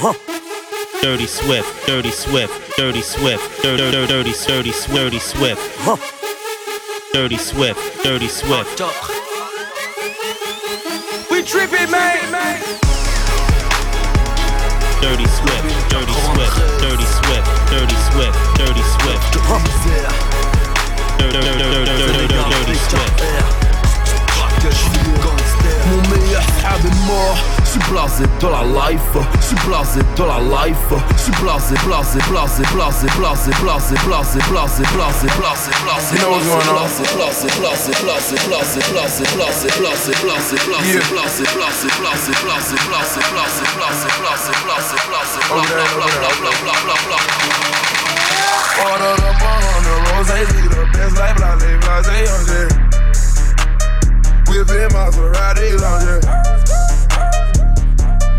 Dirty Swift, Dirty Swift, Dirty Swift, Dirty, Dirty, Dirty, Dirty, Dirty Swift, Dirty Swift, Dirty Swift. We tripping, man. Dirty Swift, Dirty Swift, Dirty Swift, Dirty Swift, Dirty Swift, Dirty, Dirty, Dirty, Dirty, Dirty Swift. Mon meilleur frère est mort Je suis blasé de la life Je suis blasé de la life Je suis blasé, blasé, blasé, blasé, blasé, blasé, blasé, blasé, blasé, blasé, blasé, on? blasé, blasé, blasé, blasé, blasé, blasé, blasé, blasé, blasé, blasé, blasé, blasé, blasé, blasé, blasé, blasé, blasé, blasé, blasé, Over bla, bla, bla, bla, bla, bla, bla. Ordered up a hundred roses, nigga, the best like blase, blase, young. Whipping Maserati lounge.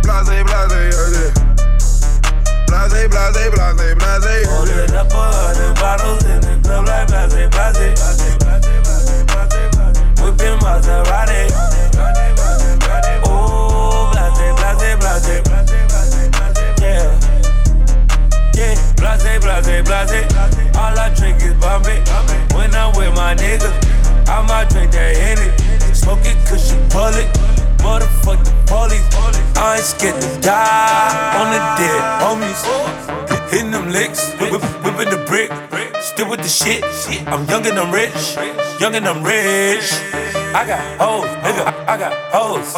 Blase, blase, J. Blase, blase, blase, blase, J. Ordered up a hundred bottles in the club like blase, blase. Whipping Maserati. Oh, blase, blase, blase. Yeah. Yeah, blase, blase, blase. All I drink is Bombay. When I'm with my niggas, I might drink that Henny. Smoke it cause she pull it. Motherfuck the police. I ain't scared to die on the dead homies. Hitting them licks, whip, whipping the brick. Still with the shit. I'm young and I'm rich. Young and I'm rich. I got hoes, nigga. I, I got hoes.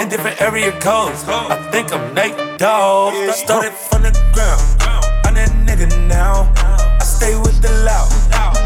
In different area codes. I think I'm Nate Dogg. Started from the ground. I'm that nigga now. I stay with the loud.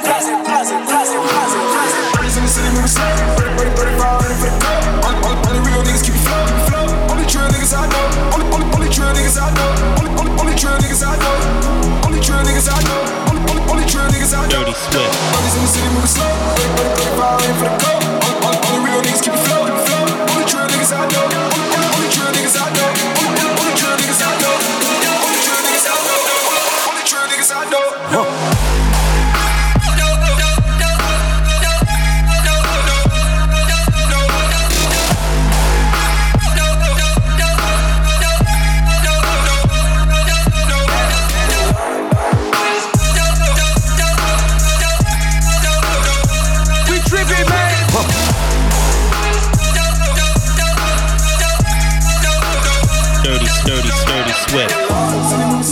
Dirty, dirty Swift.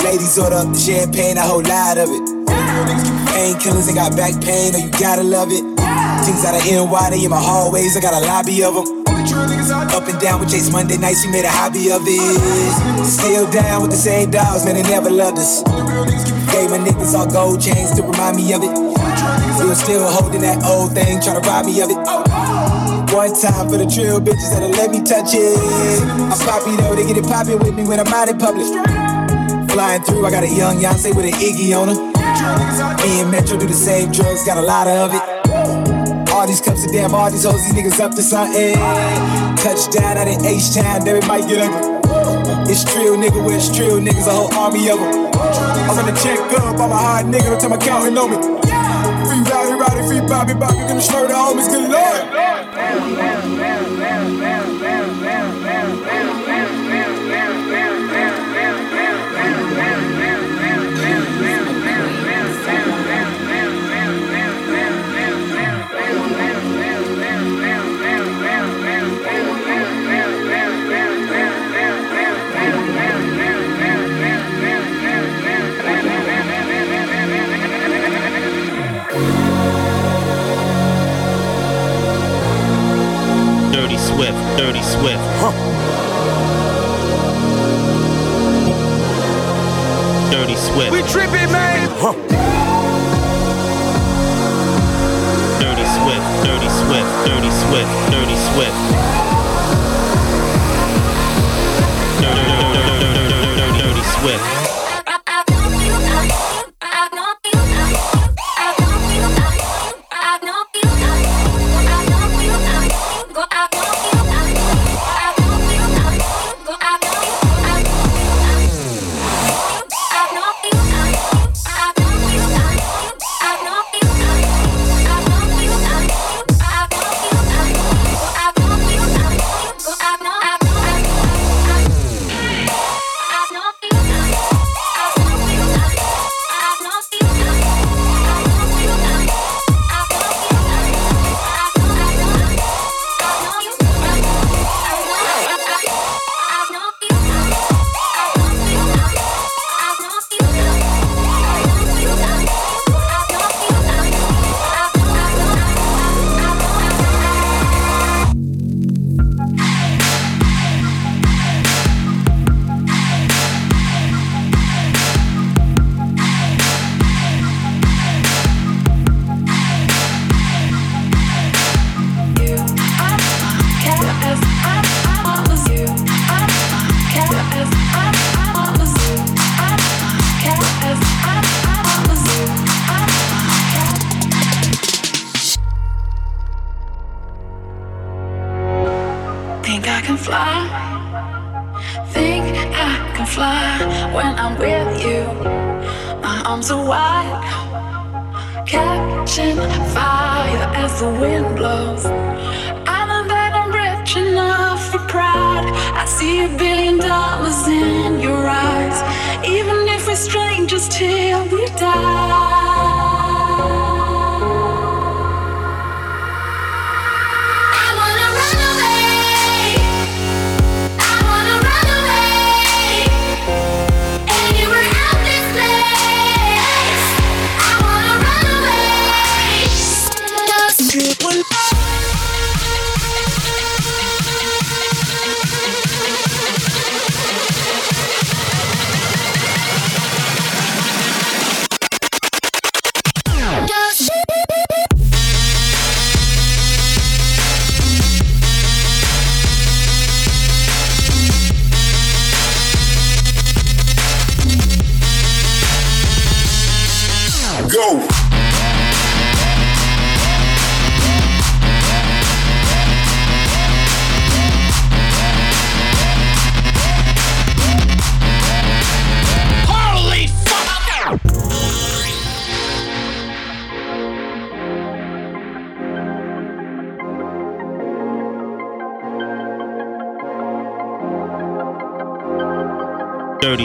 Ladies order up the champagne, a whole lot of it. Painkillers and got back pain, oh you gotta love it. Things out of NY, they in my hallways, I got a lobby of them. Up and down with Chase Monday nights, we made a hobby of it. Still down with the same dogs, man, they never loved us. Gave my niggas all gold chains to remind me of it. Were still holding that old thing, trying to rob me of it. One time for the trill bitches that'll let me touch it. I'm poppy though, they get it poppin' with me when I'm out in public. Flying through, I got a young Yonsei with an Iggy on her. Me and Metro do the same drugs, got a lot of it. All these cups of damn, all these hoes, these niggas up to something. Touchdown out in H-Town, then we might get ugly. It's trill, nigga, where it's trill, niggas, a whole army of them. I'm gonna check up, I'm a hard nigga, don't tell my counting on me. Free Bobby, Bobby, gonna show the homies good Lord. Dirty Swift. We tripping, man. Dirty Swift, Dirty Swift, Dirty Swift, Dirty Swift. Dirty, dirty, dirty, dirty, dirty, dirty Swift.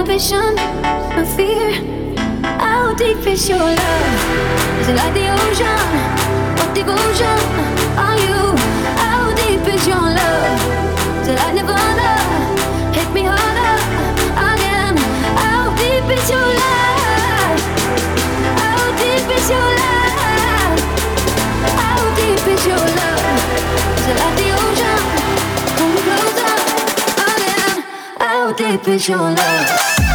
ambition, my fear. How deep is your love? Is it like the ocean? What devotion are you? How deep is your love? Is it like nirvana? Hit me harder again. How deep is your love? How deep is your love? How deep is your love? Is it like deep is your love?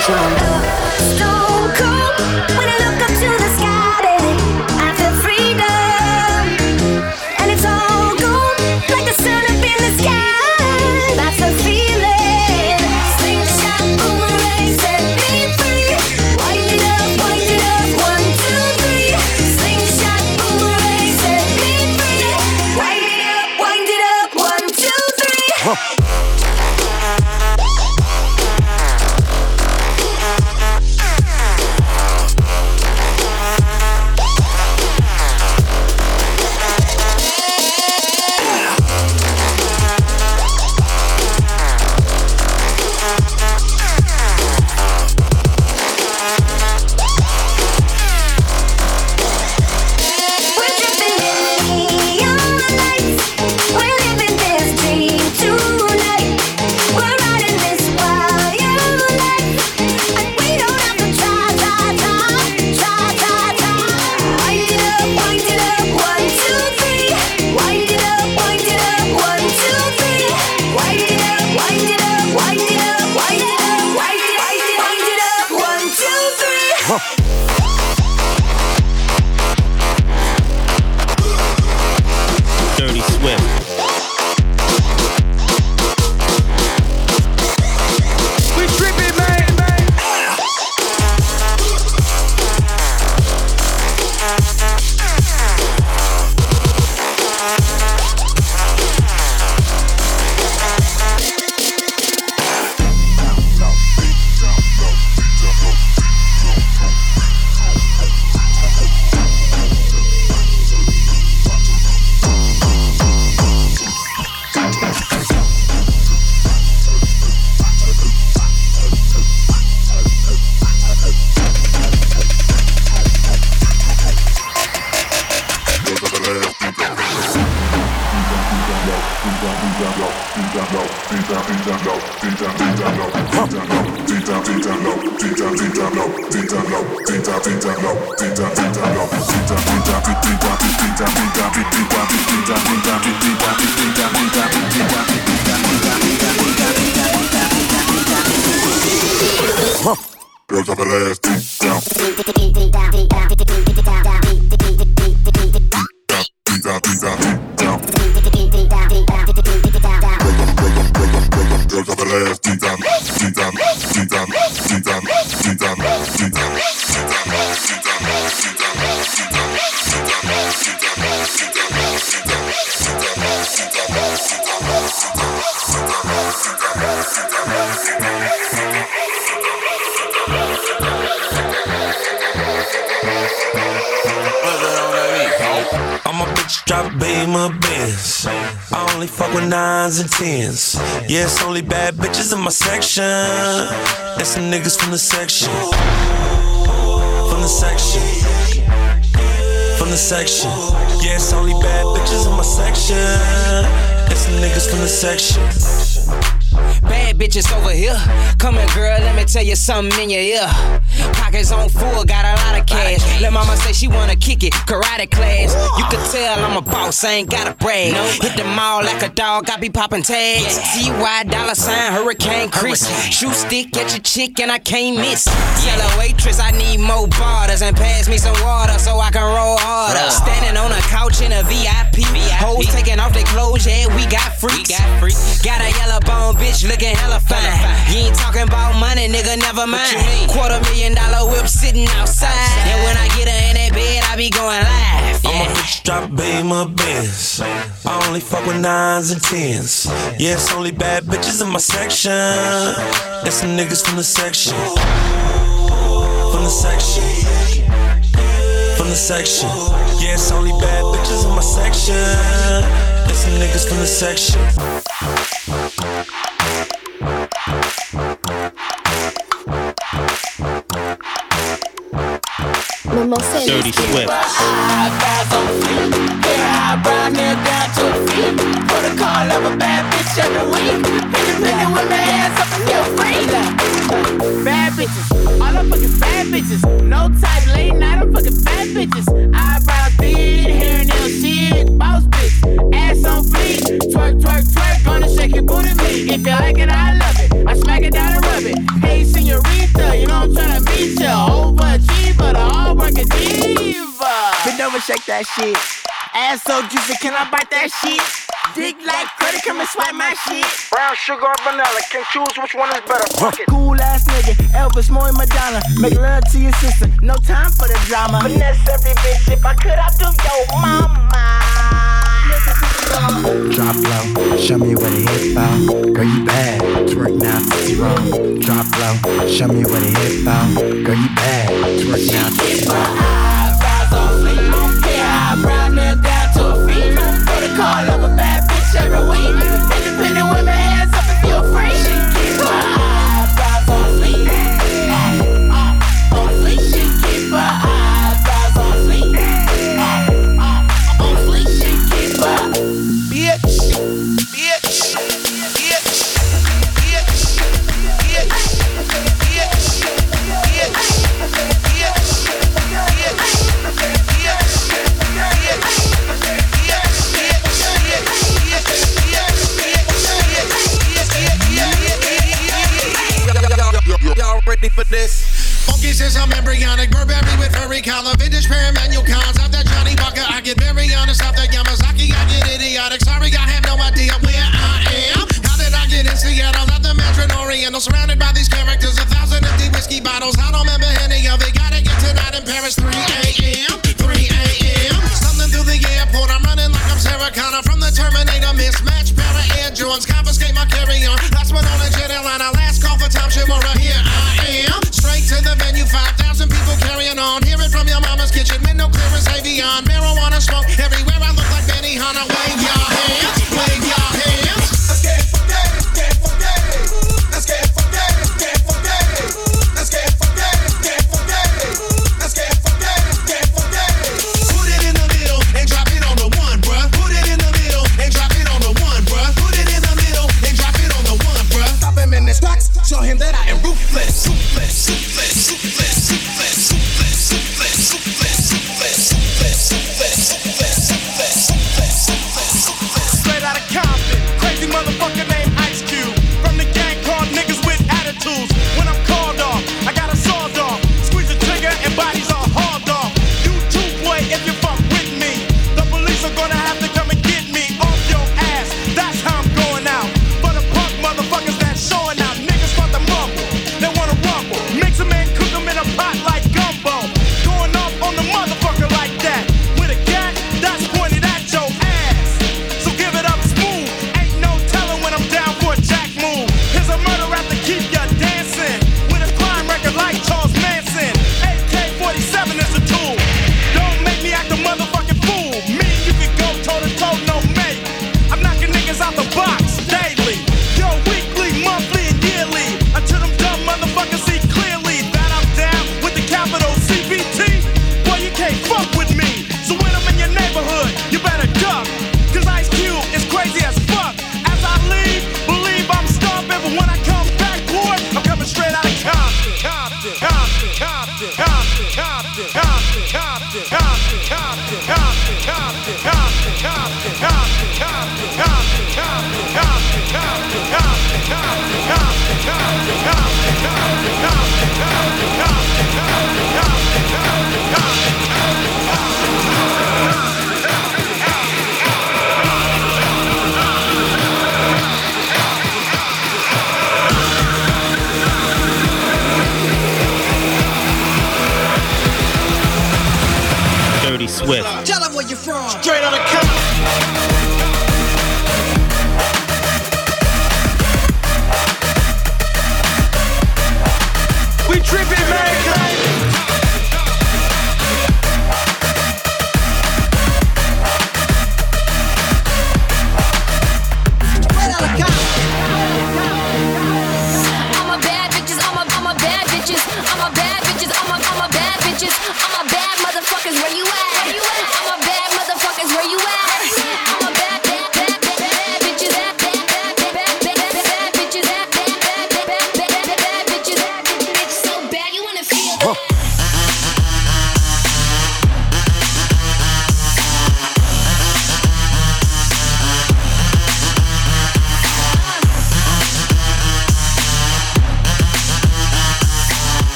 zone. fuck with nines and tens. Yeah, it's only bad bitches in my section. And some niggas from the section. From the section. From the section. Yeah, it's only bad bitches in my section. And some niggas from the section. Bad bitches over here. Come here, girl, let me tell you something in your ear. Pockets on full, got a lot of cash. Let mama say she wanna kick it, karate class. You can tell I'm a boss, I ain't gotta brag. Hit the mall like a dog, I be popping tags. Why dollar sign, Hurricane Chris. Shoot stick at your chick and I can't miss. Tell a waitress I need more borders and pass me some water so I can roll harder. Uh. Standing on a couch in a VIP. Hoes taking off their clothes, yeah, we got freaks. Got a yellow bone bitch looking hella fine. You ain't talking about money, nigga, never mind. Quarter million dollar whip sitting outside. And when I get her that bed, I be going live. I'm a bitch drop beam my Benz. I only fuck with nines and tens. Yeah, it's only bad bitches in my section. It's some niggas from the section. From the section. From the section. Yeah, it's only bad bitches in my section. It's some niggas from the section. Dirty Swift. Eyebrows on fleek. Hair eyebrow nail down to a feet. Protocol of a bad bitch every week. Independent with my hands up and feel free. Bad bitches, all I'm fucking bad bitches. No type, late night, I'm fucking bad bitches. Eyebrows big, hair nail shit. Boss bitch, ass on fleek. Twerk, twerk, twerk, gonna shake your booty me. If you like it, I love it. I smack it down and rub it. Hey, senorita, you know I'm tryna meet ya. Overachiever, the hard working diva. Bend over, shake that shit. Ass so juicy, can I bite that shit? Dick like credit, come and swipe my shit. Brown sugar or vanilla, can choose which one is better. Fuck it. Cool ass nigga, Elvis, more Madonna. Make love to your sister, no time for the drama. Finesse every bitch, if I could, I'd do your mama. Drop low, show me where the hip out. Girl, you bad, twerk now, tootsie roll. Drop low, show me where the hip out. Girl, you bad, twerk now, tootsie roll. Eyebrows on fleek, hair eyebrow nail down to a feet. Protocol of a bad heroin. Ready for this? Funky says I'm embryonic, Burberry with furry collar, vintage pair of manual cons. After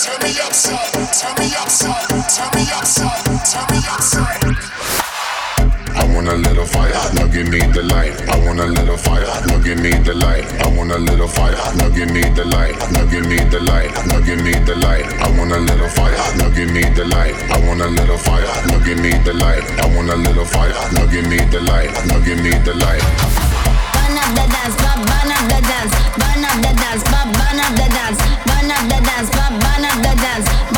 turn me upside, turn me upside, turn me upside, turn me upside. I wanna let fire, now give me the light. I wanna let fire, now give me the light. I wanna let fire, now give me the light. Now give me the light, now give me the light. I wanna let fire, now give me the light. I wanna let fire, now give me the light. I wanna let fire, now give me the light. Now give me the light up the dance, bop, burn up the dance, burn up the dance, bop, burn up the dance, burn up the dance, bop, burn up the dance.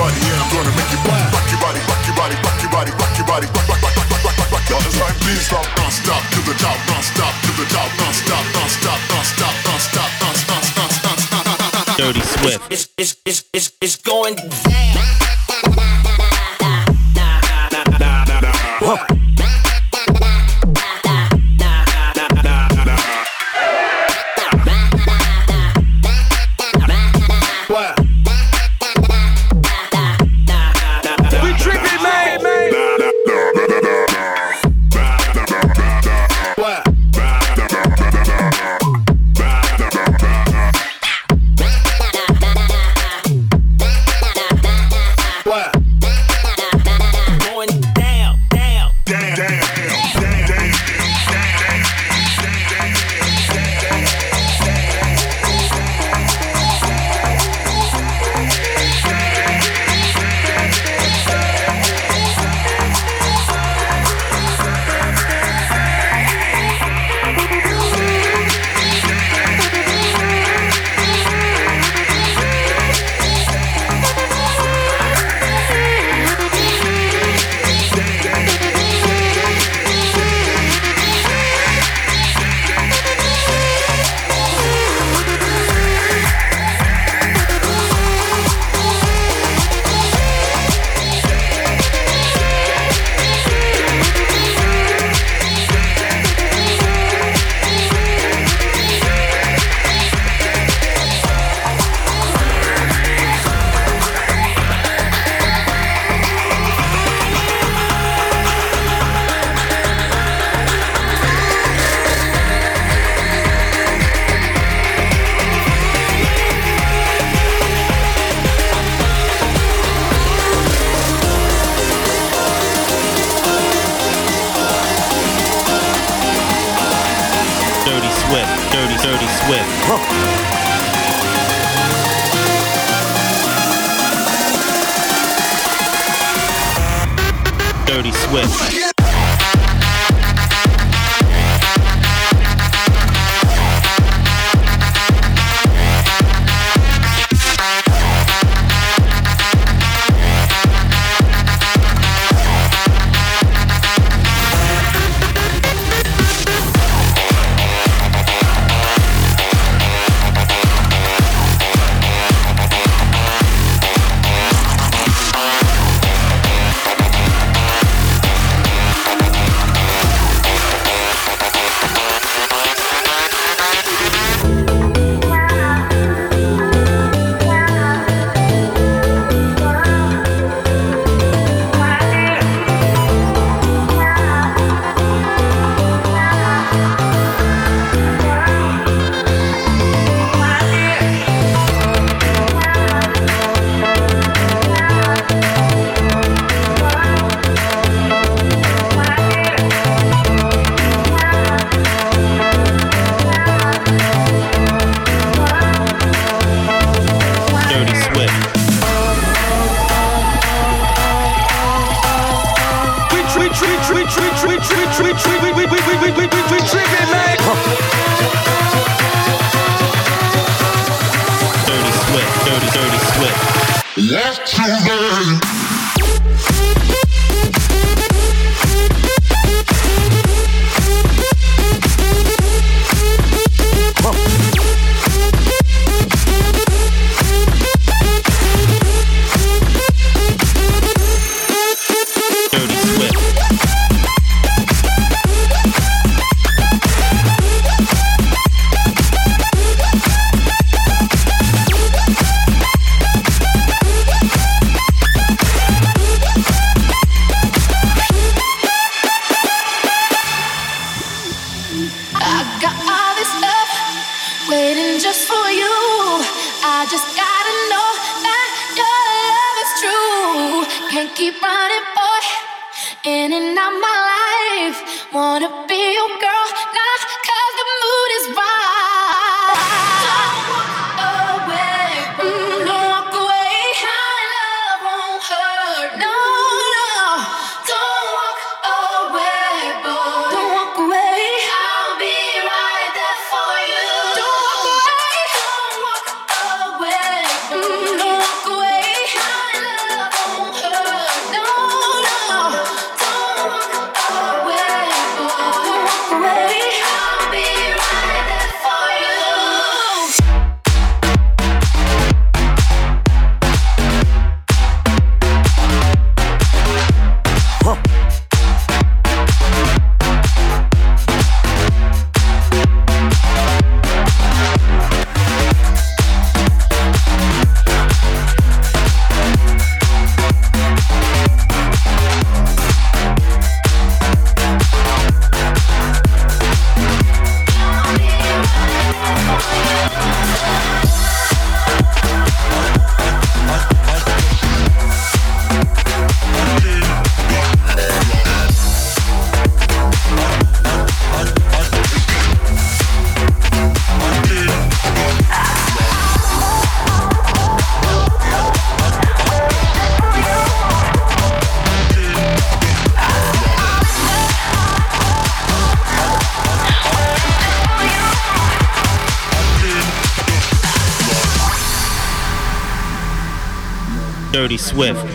body, yeah, I'm gonna make you rock. Rock your body, rock your body, rock your body, rock your body, rock, rock, rock, rock, rock, rock, rock, rock. It's like please stop, non stop, to the top, non stop, to the top, non stop, non stop, non stop, non stop, non stop, non stop, non stop. Dirty Swift. It's it's it's it's it's going. Swift.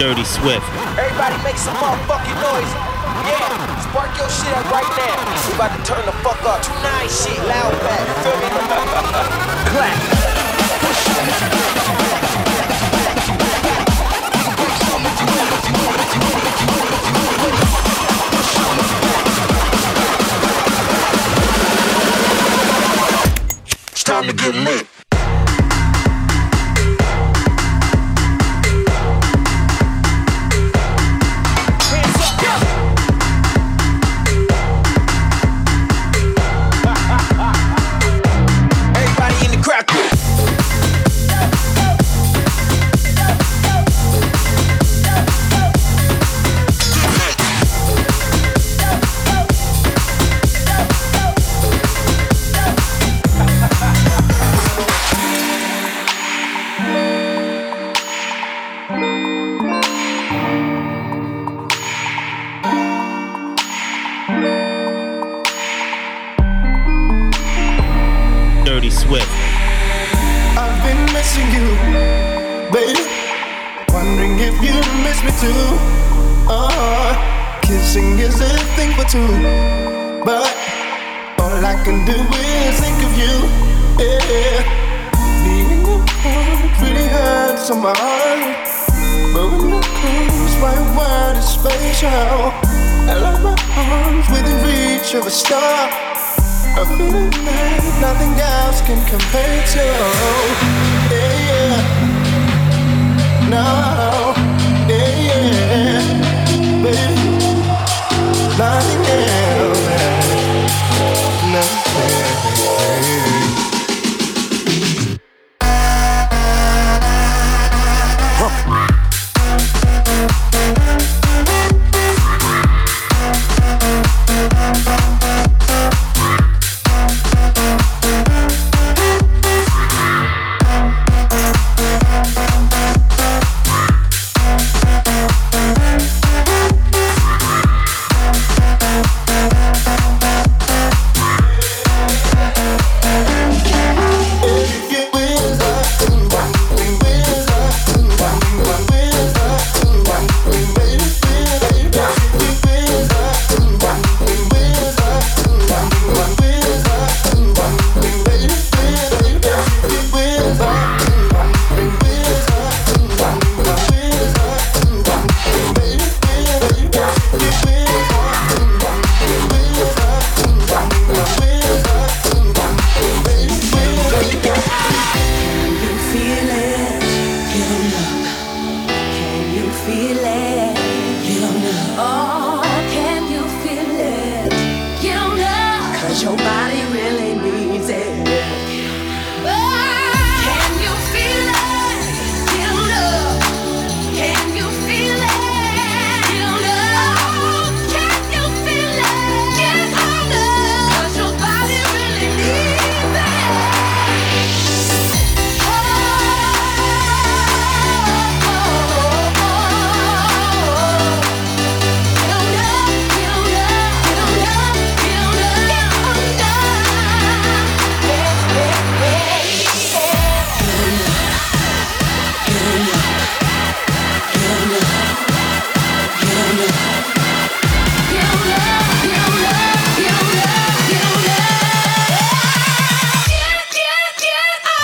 Dirty Swift.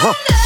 Huh.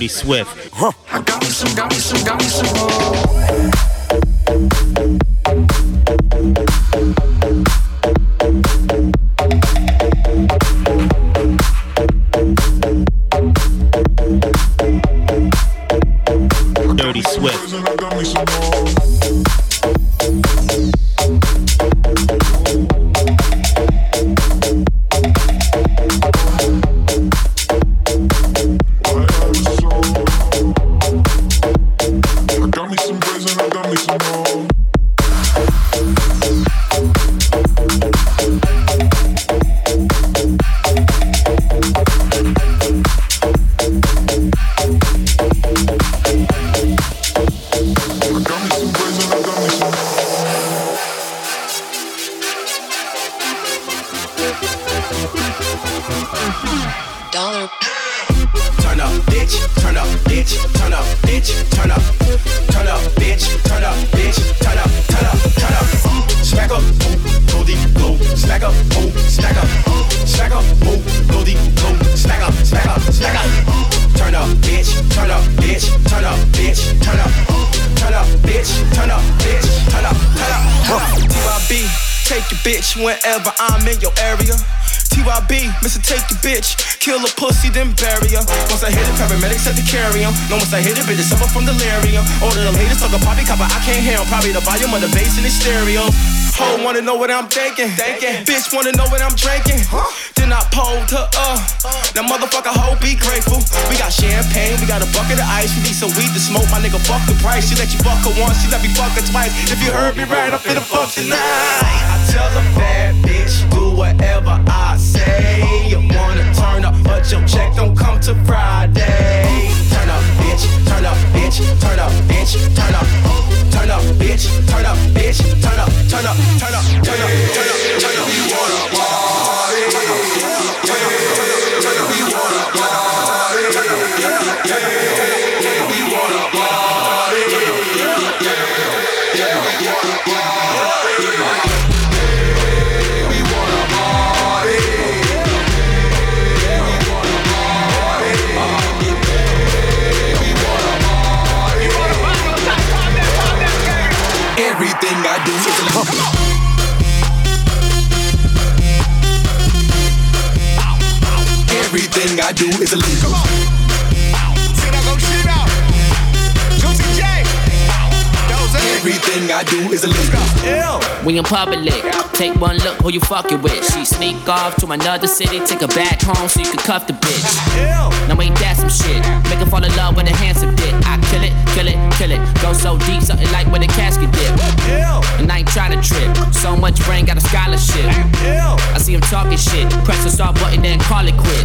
Dirty Swift. Huh. Whenever I'm in your area. TYB, Mr. Take your bitch, kill a pussy, then bury her. Once I hit it, paramedics had to carry him. No, once I hit it, bitch, suffer from delirium. All of them haters talk about copper, I can't hear 'em. Probably the volume of the bass in the stereo. Ho wanna know what I'm thinking. thinking. Bitch wanna know what I'm drinking. Huh? Then I pulled her up. Now motherfucker, ho, be grateful. We got champagne, we got a bucket of ice. We need some weed to smoke. My nigga, fuck the price. She let you fuck her once, she let me fuck her twice. If you heard me right, I'm finna fuck tonight. I tell a bad bitch, do whatever I say. You wanna turn up, but your check don't come to Friday. Turn up, bitch, turn up, bitch, turn up, bitch, turn up, turn up, bitch, turn up, bitch, turn up, turn up, turn up, turn up, turn up, turn up. We wanna party. Everything I do is illegal. Everything I do is illegal. We in public, take one look who you fucking with. She sneak off to another city, take her back home so you can cuff the bitch. Now ain't that some shit? Make her fall in love with a handsome dick. I kill it, kill it, kill it. Go so deep, something like when a casket dip. And I ain't trying to trip. So much brain, got a scholarship. I see him talking shit. Press the start button, then call it quit.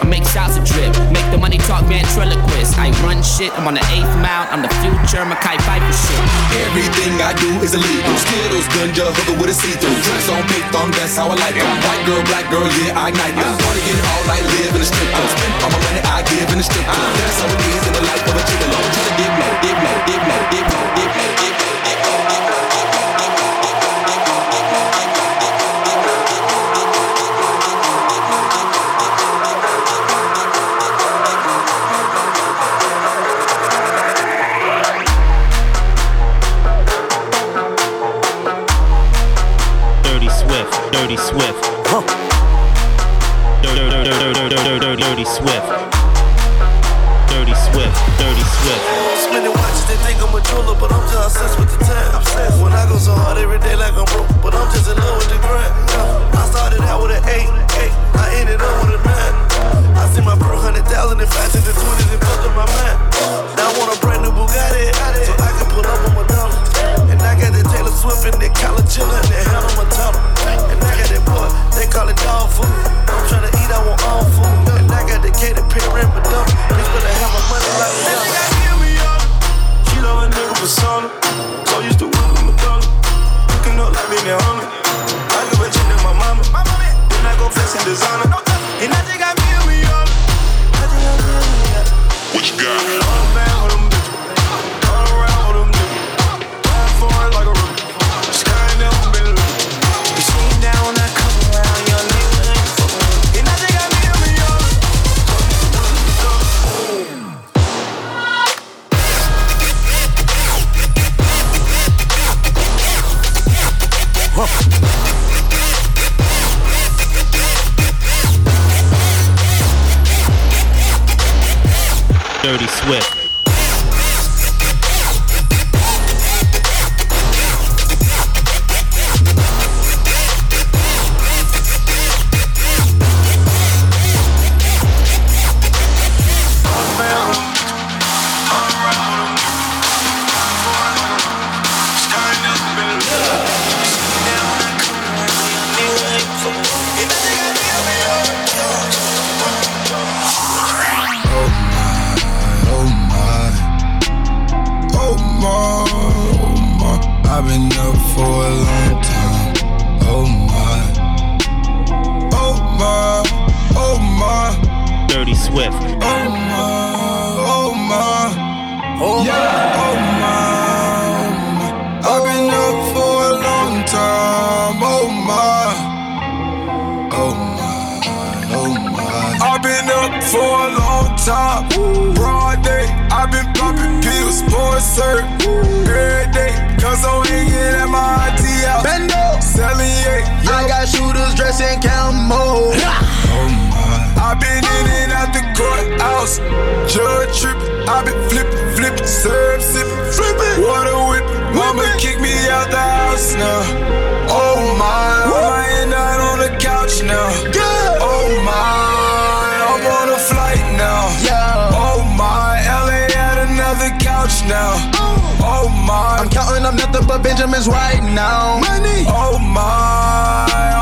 I make salsa drip, make the money talk ventriloquist. I run shit, I'm on the eighth mile, I'm the future, Mekhi Phifer shit. Everything I do is illegal. Skittles, gunja, hooker with a see-through. Drinks on big thumb, that's how I like them. White girl, black girl, yeah, I ignite them. Get all night, live in the strip club. Spend all my money I give in the strip club. That's how it is in the life of a gigolo. Try to dip low, dip low, dip low, dip low, low, Dirty Swift. Dirty, dirty, Swift. Dirty Swift, Dirty Swift. Spending watches, they think I'm a jeweler, but I'm just obsessed with the time. When I go so hard every day like I'm broke, but I'm just in love with the grind. I started out with an eight, eight, I ended up with a nine. I see my first hundred thousand and faster than twenty, and fucked up my mind. Now I want a brand new Bugatti, so I can pull up on my dollar. And I got that Taylor Swift and that Jenner and that Hannah Montana. And I got that boy, they call it dog food. I'm tryna eat, I want all food. And I got the Katy Perry and Madonna. Bitch better have my money like Madonna. Shooters dressed in camo. Oh I've been in and out the courthouse. Judge trippin', I've been flippin', flippin', serve sippin', flippin', water whippin'. Mama kicked me out the house now. Oh my, I end out on the couch now. Oh my, I'm on a flight now. Oh my, LA at another couch now. Oh. oh my, I'm counting up nothing but Benjamins right now. Money. Oh my, I'm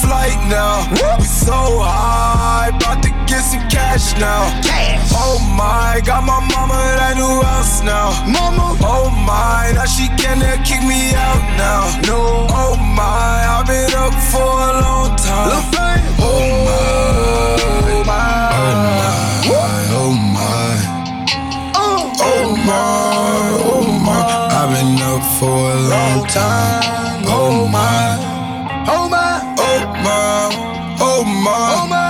flight now. We so high, about to get some cash now. Cash. Oh my, got my mama at new house now. Mama. Oh my, now she cannot kick me out now. No. Oh my, I've been up for a long time. Oh my, oh my, oh my, Oh, oh my, oh my. I've been up for a long time. Oh oh my, oh my, oh my,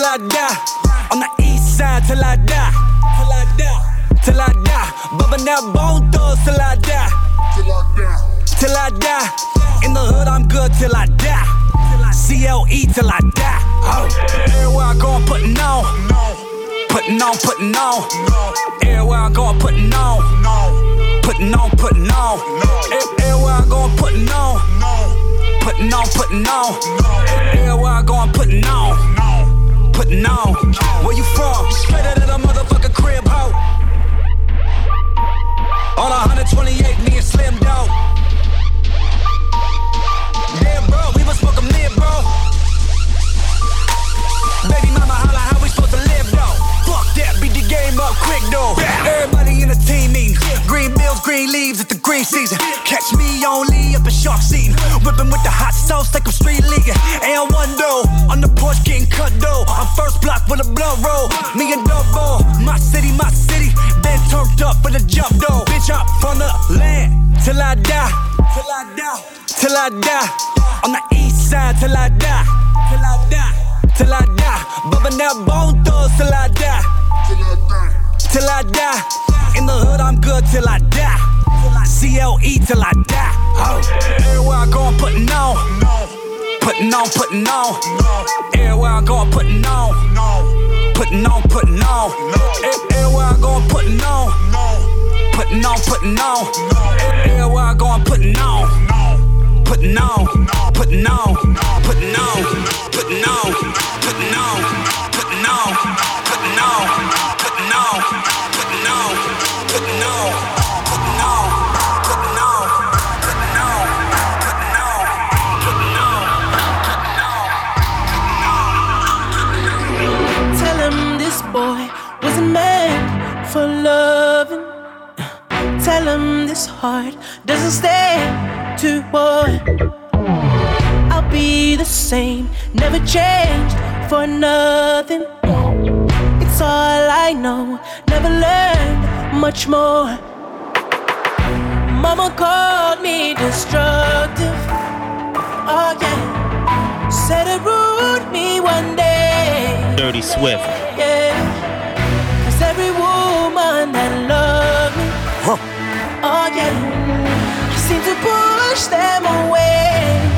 Till I die. On the east side till I die. Till I die. Till I die. Bubbing that bone thugs till I die. Till I die. Till I die. In the hood, I'm good till I die. CLE till I die. Oh. Everywhere I go, I'm putting on. Putting on, putting on. Everywhere I go, I'm putting on. Putting on, putting on. Everywhere I go, I'm putting on. Putting on, putting on. Everywhere I go, I'm putting on. Putting on. Where you from? Straight out of the motherfucking crib, ho. On 128, me and Slim Dog. Damn, bro, we was smoking mid, bro. Baby mama holla, how we supposed to live, though? Fuck that, beat the game up quick, though. Everybody Green leaves, at the green season. Catch me only up in shark season. Whipping with the hot sauce like I'm street leaguing. And one though, on the porch getting cut though. I'm first block with a blunt roll. Me and Double, my city, my city. Been turned up for the jump though. Bitch up from the land till I die. Till I die. Till I die. On the east side till I die. Till I die. Till I die. Bubbing that bone till I die. Till I die. In the hood, I'm good till I die. CLE till I die. Oh. Everywhere I go, I'm putting on. Putting on, putting on. Everywhere I go, I'm putting on. Putting on, putting on. E- Everywhere I go, I'm putting on. Putting on, putting on. E- Everywhere I go, I'm. Putting on, putting on, putting on, putting on, putting on, putting on, putting on, for loving. Tell him this heart doesn't stay to one. I'll be the same, never changed for nothing. It's all I know, never learned much more. Mama called me destructive. Oh yeah, said it ruined me one day. Dirty Swift. Yeah. Cause every woman that loved me, oh yeah, I seem to push them away.